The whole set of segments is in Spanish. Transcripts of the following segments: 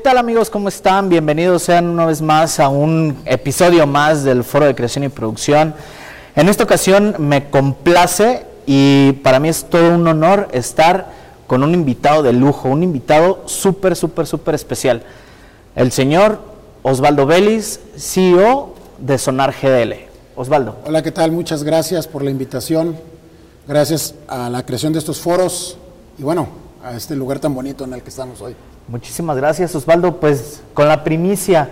¿Qué tal amigos? ¿Cómo están? Bienvenidos sean una vez más a un episodio más del Foro de Creación y Producción. En esta ocasión me complace y para mí es todo un honor estar con un invitado de lujo, un invitado súper, súper, súper especial. El señor Osvaldo Vélez, CEO de Sonar GDL. Osvaldo. Hola, ¿qué tal? Muchas gracias por la invitación. Gracias a la creación de estos foros y bueno, a este lugar tan bonito en el que estamos hoy. Muchísimas gracias, Osvaldo. Pues con la primicia,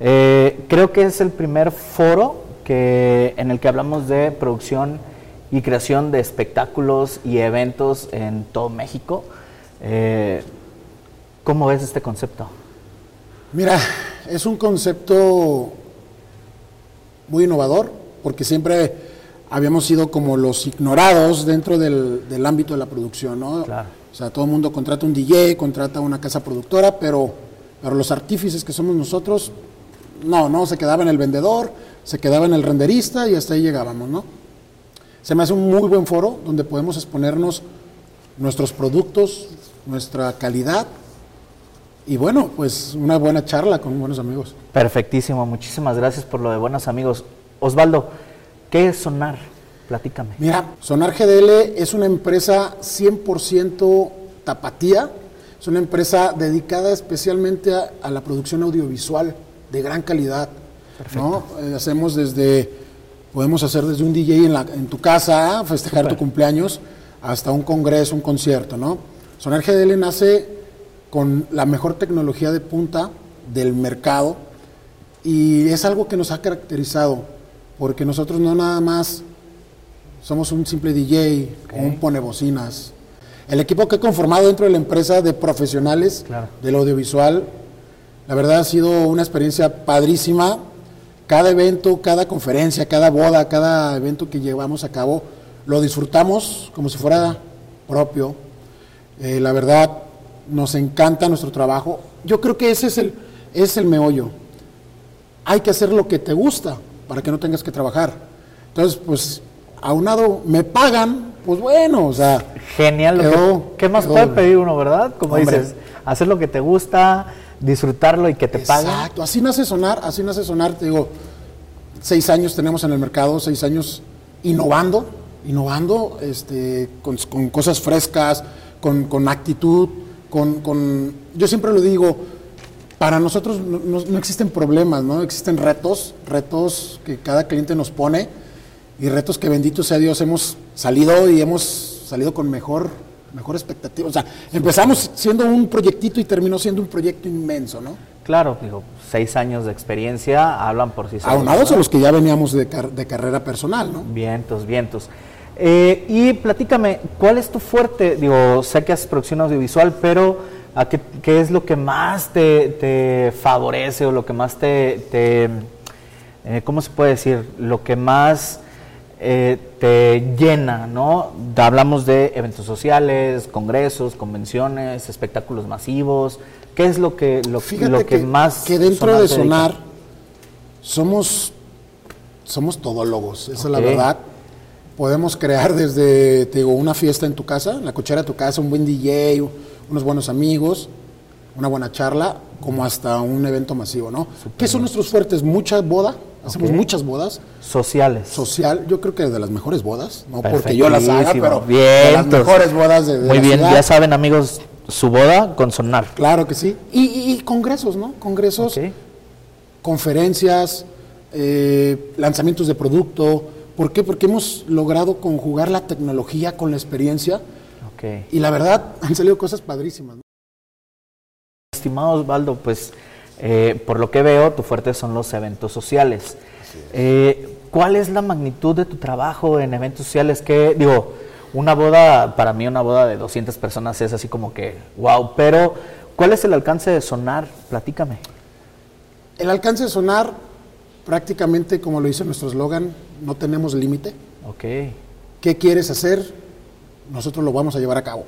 eh, creo que es el primer foro que, en el que hablamos de producción y creación de espectáculos y eventos en todo México. Eh, ¿Cómo ves este concepto? Mira, es un concepto muy innovador, porque siempre habíamos sido como los ignorados dentro del, del ámbito de la producción, ¿no? Claro. O sea, todo el mundo contrata un DJ, contrata una casa productora, pero, pero los artífices que somos nosotros, no, no, se quedaba en el vendedor, se quedaba en el renderista y hasta ahí llegábamos, ¿no? Se me hace un muy buen foro donde podemos exponernos nuestros productos, nuestra calidad y bueno, pues una buena charla con buenos amigos. Perfectísimo, muchísimas gracias por lo de buenos amigos. Osvaldo, ¿qué es Sonar? Platícame. Mira, Sonar GDL es una empresa 100% tapatía, es una empresa dedicada especialmente a, a la producción audiovisual de gran calidad. ¿no? Eh, hacemos desde, podemos hacer desde un DJ en, la, en tu casa, festejar tu cumpleaños, hasta un congreso, un concierto. ¿no? Sonar GDL nace con la mejor tecnología de punta del mercado y es algo que nos ha caracterizado, porque nosotros no nada más somos un simple DJ o un ponebocinas. El equipo que he conformado dentro de la empresa de profesionales Claro. del audiovisual, la verdad ha sido una experiencia padrísima. Cada evento, cada conferencia, cada boda, cada evento que llevamos a cabo, lo disfrutamos como si fuera propio. Eh, la verdad, nos encanta nuestro trabajo. Yo creo que ese es el, es el meollo. Hay que hacer lo que te gusta para que no tengas que trabajar. Entonces, pues, aunado, me pagan, pues bueno, o sea, Genial. lo que- Quedó- ¿Qué más quedó- puede pedir uno, verdad? Como Hombre. dices, hacer lo que te gusta, disfrutarlo y que te paguen. Exacto, así nace sonar, así nace sonar, te digo, seis años tenemos en el mercado, seis años innovando, innovando, este, con, con cosas frescas, con, con actitud, con, con- yo siempre lo digo, para nosotros no, no- no existen problemas, ¿no? Existen retos, retos que cada cliente nos pone y retos que bendito sea Dios hemos salido y hemos salido con mejor, mejor expectativa. O sea, empezamos siendo un proyectito y terminó siendo un proyecto inmenso, ¿no? Claro, digo, seis años de experiencia hablan por sí solos. Aunados ¿no? a los que ya veníamos de, car- de carrera personal, ¿no? Vientos, vientos. Eh, y platícame, ¿cuál es tu fuerte? Digo, sé que haces producción audiovisual, pero ¿a qué, qué es lo que más te, te favorece o lo que más te, te, eh, ¿cómo se puede decir? Lo que más eh, te llena, ¿no? Hablamos de eventos sociales, congresos, convenciones, espectáculos masivos. ¿Qué es lo que, lo, lo que, que, más que dentro Sonar de? Sonar somos, somos todólogos, esa es la verdad. Podemos crear desde, te digo, una fiesta en tu casa, en la cochera de tu casa, un buen DJ, unos buenos amigos, una buena charla, como hasta un evento masivo, ¿no? ¿Qué son nuestros fuertes? Mucha boda, hacemos muchas bodas, Sociales. social, yo creo que de las mejores bodas, no porque yo las haga, pero de Bien, las entonces, mejores bodas de, de Muy la bien, ciudad. ya saben amigos, su boda con sonar. Claro que sí. Y, y- y congresos, ¿no? Congresos, conferencias, eh, lanzamientos de producto. ¿Por qué? Porque hemos logrado conjugar la tecnología con la experiencia Y la verdad han salido cosas padrísimas. ¿no? Estimado Osvaldo, pues eh, por lo que veo, tu fuerte son los eventos sociales. Eh, ¿Cuál es la magnitud de tu trabajo en eventos sociales? Que digo, una boda, para mí una boda de 200 personas es así como que, wow, pero ¿cuál es el alcance de sonar? Platícame. El alcance de sonar, prácticamente como lo dice nuestro eslogan, no tenemos límite. Ok, ¿Qué quieres hacer? Nosotros lo vamos a llevar a cabo.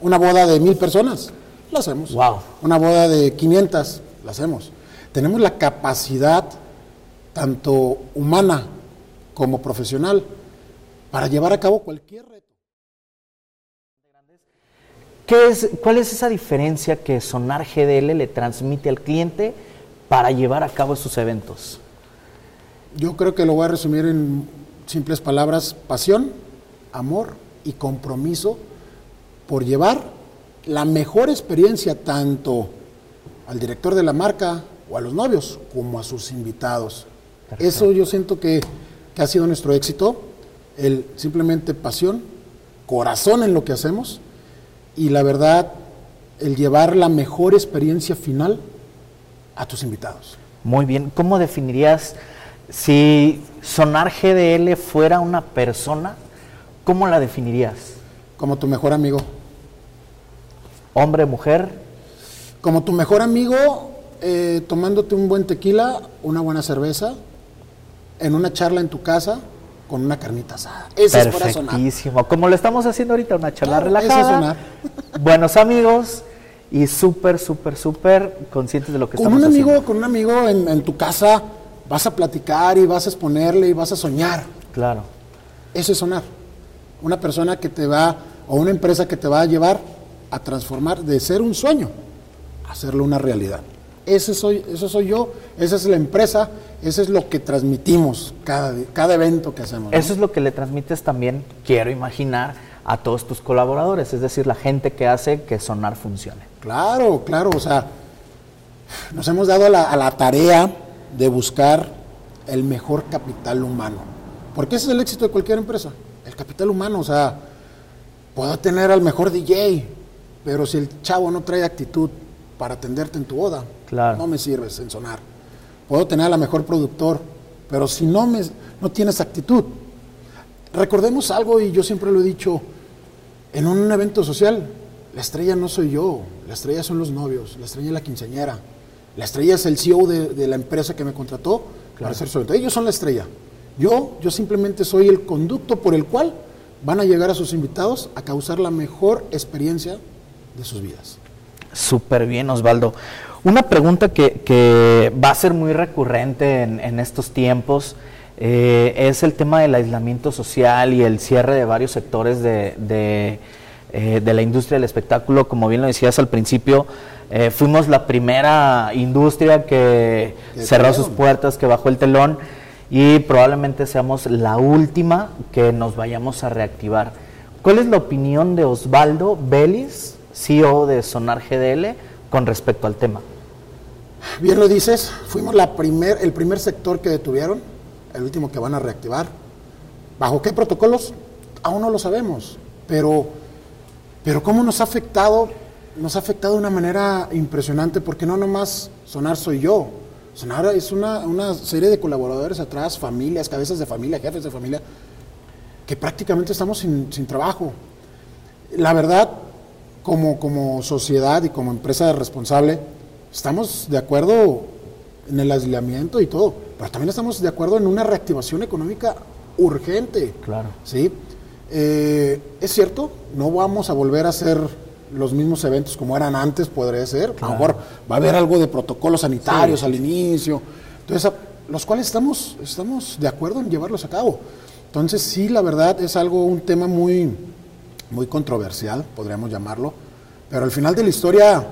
Una boda de mil personas, la hacemos. Wow. Una boda de 500, la hacemos. Tenemos la capacidad, tanto humana como profesional, para llevar a cabo cualquier reto. ¿Qué es, ¿Cuál es esa diferencia que Sonar GDL le transmite al cliente para llevar a cabo sus eventos? Yo creo que lo voy a resumir en simples palabras, pasión, amor y compromiso por llevar la mejor experiencia tanto al director de la marca o a los novios como a sus invitados. Eso yo siento que, que ha sido nuestro éxito, el simplemente pasión, corazón en lo que hacemos y la verdad, el llevar la mejor experiencia final a tus invitados. Muy bien, ¿cómo definirías si Sonar GDL fuera una persona? ¿Cómo la definirías? Como tu mejor amigo. Hombre, mujer. Como tu mejor amigo, eh, tomándote un buen tequila, una buena cerveza, en una charla en tu casa, con una carnita asada. Ese es para sonar. Como lo estamos haciendo ahorita, una charla relajada. sonar. Buenos amigos y súper, súper, súper conscientes de lo que con estamos un amigo, haciendo. Con un amigo en, en, tu casa vas a platicar y vas a exponerle y vas a soñar. Claro. Eso es sonar. Una persona que te va, o una empresa que te va a llevar a transformar de ser un sueño a hacerlo una realidad. Ese soy, eso soy yo, esa es la empresa, eso es lo que transmitimos cada, cada evento que hacemos. Eso es lo que le transmites también, quiero imaginar, a todos tus colaboradores, es decir, la gente que hace que Sonar funcione. Claro, claro, o sea, nos hemos dado a la, a la tarea de buscar el mejor capital humano, porque ese es el éxito de cualquier empresa, capital humano, o sea, puedo tener al mejor DJ, pero si el chavo no trae actitud para atenderte en tu boda, claro. no me sirves en sonar. Puedo tener a la mejor productor, pero si no, me, no tienes actitud. Recordemos algo, y yo siempre lo he dicho, en un evento social, la estrella no soy yo, la estrella son los novios, la estrella es la quinceañera, la estrella es el CEO de, de la empresa que me contrató claro. para hacer su evento. Ellos son la estrella. Yo, yo simplemente soy el conducto por el cual van a llegar a sus invitados a causar la mejor experiencia de sus vidas. Súper bien, Osvaldo. Una pregunta que, que, va a ser muy recurrente en, en estos tiempos eh, es el tema del aislamiento social y el cierre de varios sectores de, de, eh, de la industria del espectáculo. Como bien lo decías al principio, eh, fuimos la primera industria que cerró sus puertas, que bajó el telón y probablemente seamos la última que nos vayamos a reactivar. ¿Cuál es la opinión de Osvaldo Vélez, CEO de Sonar GDL, con respecto al tema? Bien lo dices, fuimos la primer, el primer sector que detuvieron, el último que van a reactivar. ¿Bajo qué protocolos? Aún no lo sabemos, pero, pero cómo nos ha afectado, nos ha afectado de una manera impresionante, porque no nomás Sonar soy yo, Es una, una serie de colaboradores atrás, familias, cabezas de familia, jefes de familia, que prácticamente estamos sin, sin trabajo. La verdad, como, como sociedad y como empresa responsable, estamos de acuerdo en el aislamiento y todo, pero también estamos de acuerdo en una reactivación económica urgente. Claro. ¿sí? Eh, es cierto, no vamos a volver a hacer los mismos eventos como eran antes, podría ser. Claro. A lo mejor va a haber algo de protocolos sanitarios sí. al inicio. Entonces, los cuales estamos, estamos de acuerdo en llevarlos a cabo. Entonces, sí, la verdad es algo, un tema muy, muy controversial, podríamos llamarlo. Pero al final de la historia,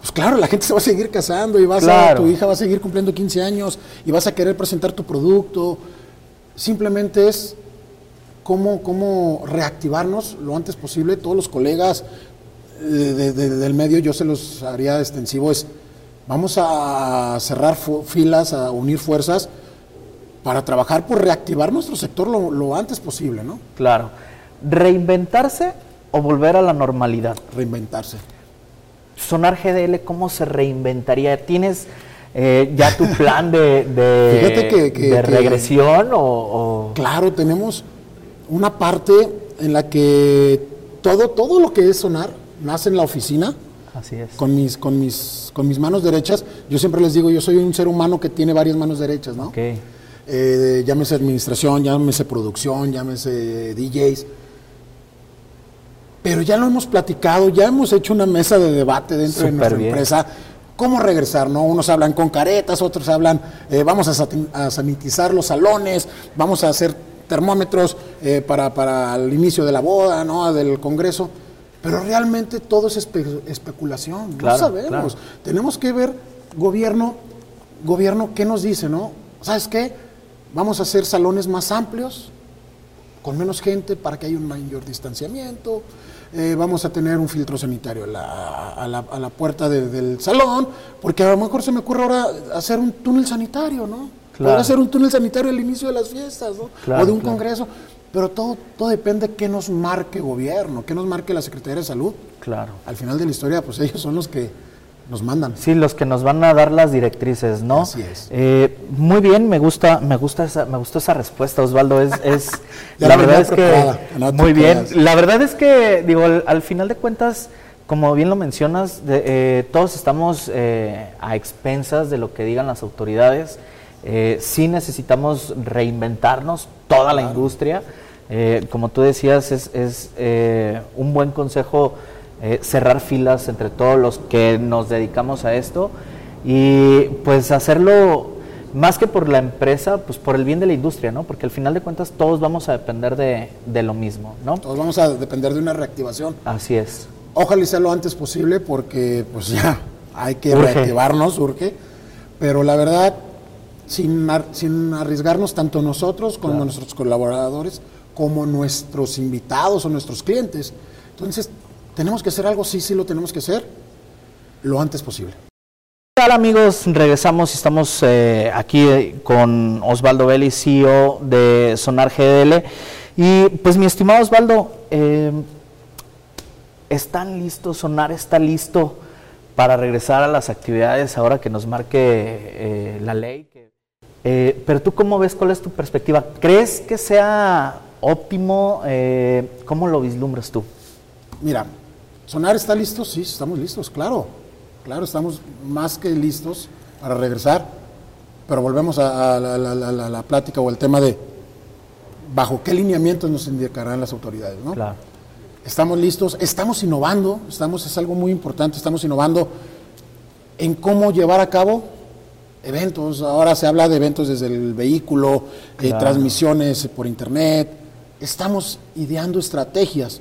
pues claro, la gente se va a seguir casando y vas Claro. a, tu hija va a seguir cumpliendo 15 años y vas a querer presentar tu producto. Simplemente es cómo, cómo reactivarnos lo antes posible. Todos los colegas de- de- del medio, yo se los haría extensivo, es vamos a cerrar filas, a unir fuerzas para trabajar por reactivar nuestro sector lo, lo antes posible, ¿no? Claro. ¿Reinventarse o volver a la normalidad? Reinventarse. Sonar GDL, ¿cómo se reinventaría? ¿Tienes eh, ya tu plan de, de, Fíjate que- que- de que- regresión o, o- Claro, tenemos una parte en la que todo, todo lo que es sonar nace en la oficina, Así es. con mis, con, mis, con mis manos derechas. Yo siempre les digo, yo soy un ser humano que tiene varias manos derechas, ¿no? Ok. Eh, llámese administración, llámese producción, llámese DJs. Pero ya lo hemos platicado, ya hemos hecho una mesa de debate dentro de nuestra bien. empresa. ¿Cómo regresar? ¿no? Unos hablan con caretas, otros hablan, eh, vamos a sanitizar los salones, vamos a hacer termómetros eh, para, para el inicio de la boda, ¿no? del congreso. Pero realmente todo es especulación, no sabemos. Tenemos que ver gobierno, gobierno, ¿qué nos dice, no? ¿Sabes qué? Vamos a hacer salones más amplios, con menos gente para que haya un mayor distanciamiento. Eh, vamos a tener un filtro sanitario a la, puerta del salón, porque a lo mejor se me ocurre ahora hacer un túnel sanitario, ¿no? Claro. hacer un túnel sanitario al inicio de las fiestas, ¿no? o de un congreso. Pero todo, todo depende de qué nos marque gobierno, qué nos marque la Secretaría de Salud. Claro. Al final de la historia, pues ellos son los que nos mandan. Sí, los que nos van a dar las directrices, ¿no? Así es. Eh, muy bien, me gusta, me gusta esa, me gustó esa respuesta, Osvaldo. Es, es la verdad es que muy bien. La verdad es que digo, al, final de cuentas, como bien lo mencionas, eh, todos estamos eh, a expensas de lo que digan las autoridades. sí necesitamos reinventarnos toda la industria. como tú decías, es, es un buen consejo eh, cerrar filas entre todos los que nos dedicamos a esto y pues hacerlo más que por la empresa, pues por el bien de la industria, ¿no? Porque al final de cuentas todos vamos a depender de, lo mismo, ¿no? Todos vamos a depender de una reactivación. Así es. Ojalá sea lo antes posible porque pues ya hay que reactivarnos, urge. Pero la verdad, sin, sin arriesgarnos tanto nosotros como nuestros colaboradores, como nuestros invitados o nuestros clientes. Entonces, ¿Tenemos que hacer algo? Sí, sí lo tenemos que hacer lo antes posible. ¿Qué tal amigos? Regresamos y estamos eh, aquí eh, con Osvaldo Belli, CEO de Sonar GDL. Y pues mi estimado Osvaldo, eh, ¿están listos? ¿Sonar está listo para regresar a las actividades ahora que nos marque la ley? Pero tú cómo ves, cuál es tu perspectiva? ¿Crees que sea óptimo? ¿Cómo lo vislumbras tú? Mira, ¿Sonar está listo? Sí, estamos listos, claro. Claro, estamos más que listos para regresar. Pero volvemos a, la, plática o el tema de bajo qué lineamientos nos indicarán las autoridades, ¿no? Claro. Estamos listos, estamos innovando, estamos, es algo muy importante, estamos innovando en cómo llevar a cabo eventos. Ahora se habla de eventos desde el vehículo, eh, transmisiones por internet. Estamos ideando estrategias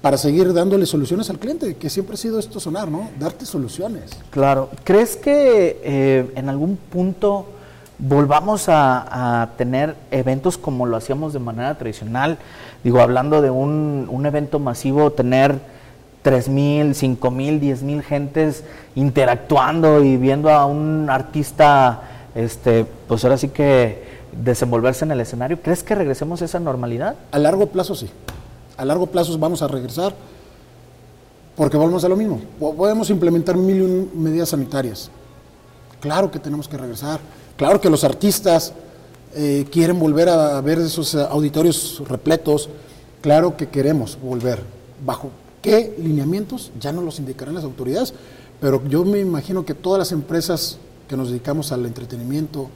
para seguir dándole soluciones al cliente, que siempre ha sido esto sonar, ¿no? Darte soluciones. Claro. ¿Crees que eh, en algún punto volvamos a, tener eventos como lo hacíamos de manera tradicional? Digo, hablando de un, un evento masivo, tener 3.000, 5.000, 10.000 gentes interactuando y viendo a un artista, este, pues ahora sí que desenvolverse en el escenario. ¿Crees que regresemos a esa normalidad? A largo plazo sí a largo plazo vamos a regresar porque volvemos a lo mismo. Podemos implementar mil medidas sanitarias. Claro que tenemos que regresar. Claro que los artistas eh, quieren volver a ver esos auditorios repletos. Claro que queremos volver. ¿Bajo qué lineamientos? Ya no los indicarán las autoridades. Pero yo me imagino que todas las empresas que nos dedicamos al entretenimiento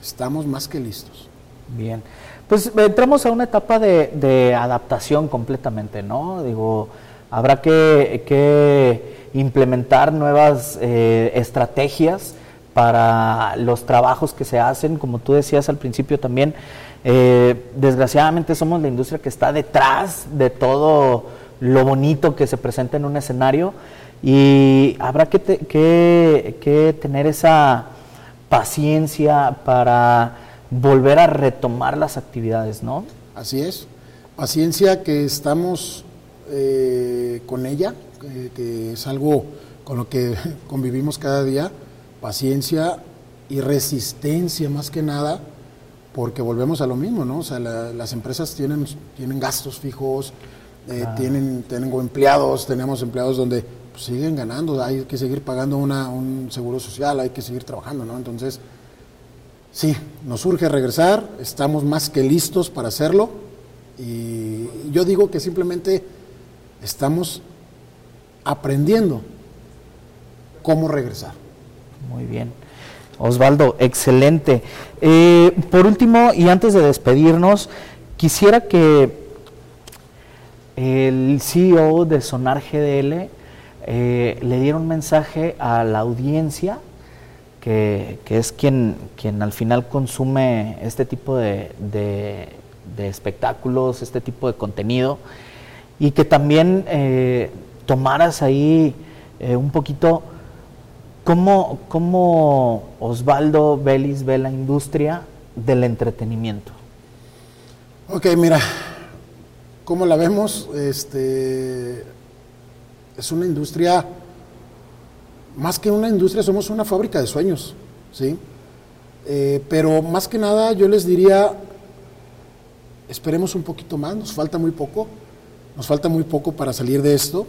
estamos más que listos. Bien. Pues entramos a una etapa de, adaptación completamente, ¿no? Digo, habrá que, implementar nuevas eh, estrategias para los trabajos que se hacen, como tú decías al principio también. Eh, desgraciadamente somos la industria que está detrás de todo lo bonito que se presenta en un escenario y habrá que, que tener esa paciencia para volver a retomar las actividades, ¿no? Así es. Paciencia que estamos eh, con ella, que, es algo con lo que convivimos cada día. Paciencia y resistencia más que nada, porque volvemos a lo mismo, ¿no? O sea, las empresas tienen, tienen gastos fijos, eh, tienen, tengo empleados, tenemos empleados donde pues, siguen ganando, hay que seguir pagando una, un seguro social, hay que seguir trabajando, ¿no? Entonces, Sí, nos urge regresar, estamos más que listos para hacerlo y yo digo que simplemente estamos aprendiendo cómo regresar. Muy bien. Osvaldo, excelente. Eh, por último, y antes de despedirnos, quisiera que el CEO de Sonar GDL eh, le diera un mensaje a la audiencia que, es quien, quien al final consume este tipo de, espectáculos, este tipo de contenido, y que también eh, tomaras ahí eh, un poquito cómo, cómo Osvaldo Vélez ve la industria del entretenimiento. Ok, mira, ¿cómo la vemos? Este, es una industria, más que una industria, somos una fábrica de sueños, ¿sí? Eh, pero más que nada yo les diría, esperemos un poquito más, nos falta muy poco, nos falta muy poco para salir de esto.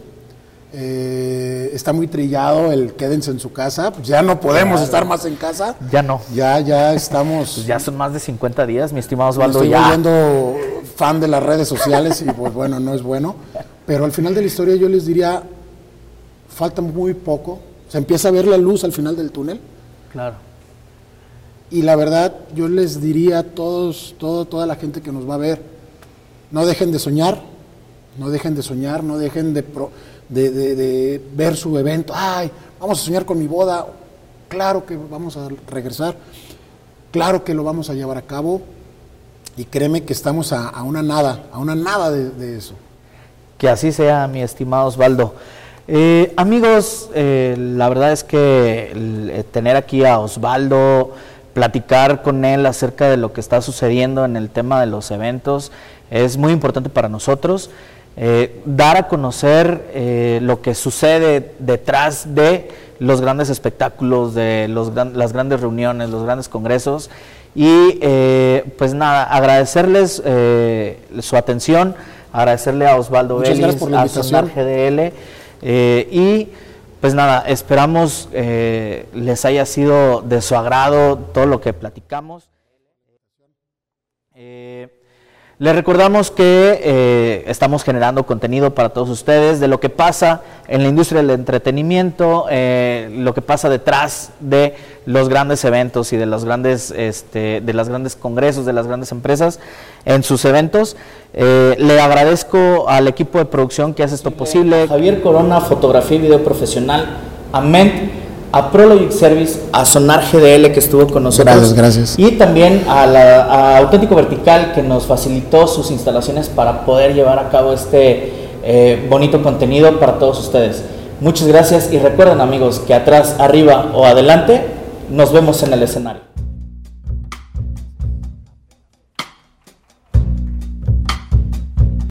Eh, está muy trillado el quédense en su casa, pues ya no podemos estar más en casa. Ya no. Ya, ya estamos. Pues ya son más de 50 días, mi estimado Osvaldo. Estoy ya. volviendo fan de las redes sociales y pues bueno, no es bueno. Pero al final de la historia yo les diría, falta muy poco. Se empieza a ver la luz al final del túnel. Claro. Y la verdad, yo les diría a todos, todo, toda la gente que nos va a ver, no dejen de soñar, no dejen de soñar, no dejen de, pro- de, de- de ver su evento. Ay, vamos a soñar con mi boda. Claro que vamos a regresar, claro que lo vamos a llevar a cabo. Y créeme que estamos a, una nada, a una nada de, eso. Que así sea, mi estimado Osvaldo. Eh, amigos, eh, la verdad es que eh, tener aquí a Osvaldo, platicar con él acerca de lo que está sucediendo en el tema de los eventos, es muy importante para nosotros. Eh, dar a conocer lo que sucede detrás de los grandes espectáculos, de los gran- las grandes reuniones, los grandes congresos. Y eh, pues nada, agradecerles eh, su atención, agradecerle a Osvaldo Vélez, a. Sonar GDL. eh, y pues nada, esperamos eh, les haya sido de su agrado todo lo que platicamos. Les recordamos que eh, estamos generando contenido para todos ustedes de lo que pasa en la industria del entretenimiento, eh, lo que pasa detrás de los grandes eventos y de los grandes, este, de los grandes congresos, de las grandes empresas en sus eventos. Eh, le agradezco al equipo de producción que hace esto posible. Javier Corona, fotografía y video profesional. A Ment, a Prologic Service, a Sonar GDL que estuvo con nosotros. Gracias, gracias. Y también a, la, a Auténtico Vertical que nos facilitó sus instalaciones para poder llevar a cabo este eh, bonito contenido para todos ustedes. Muchas gracias y recuerden amigos que atrás, arriba o adelante nos vemos en el escenario.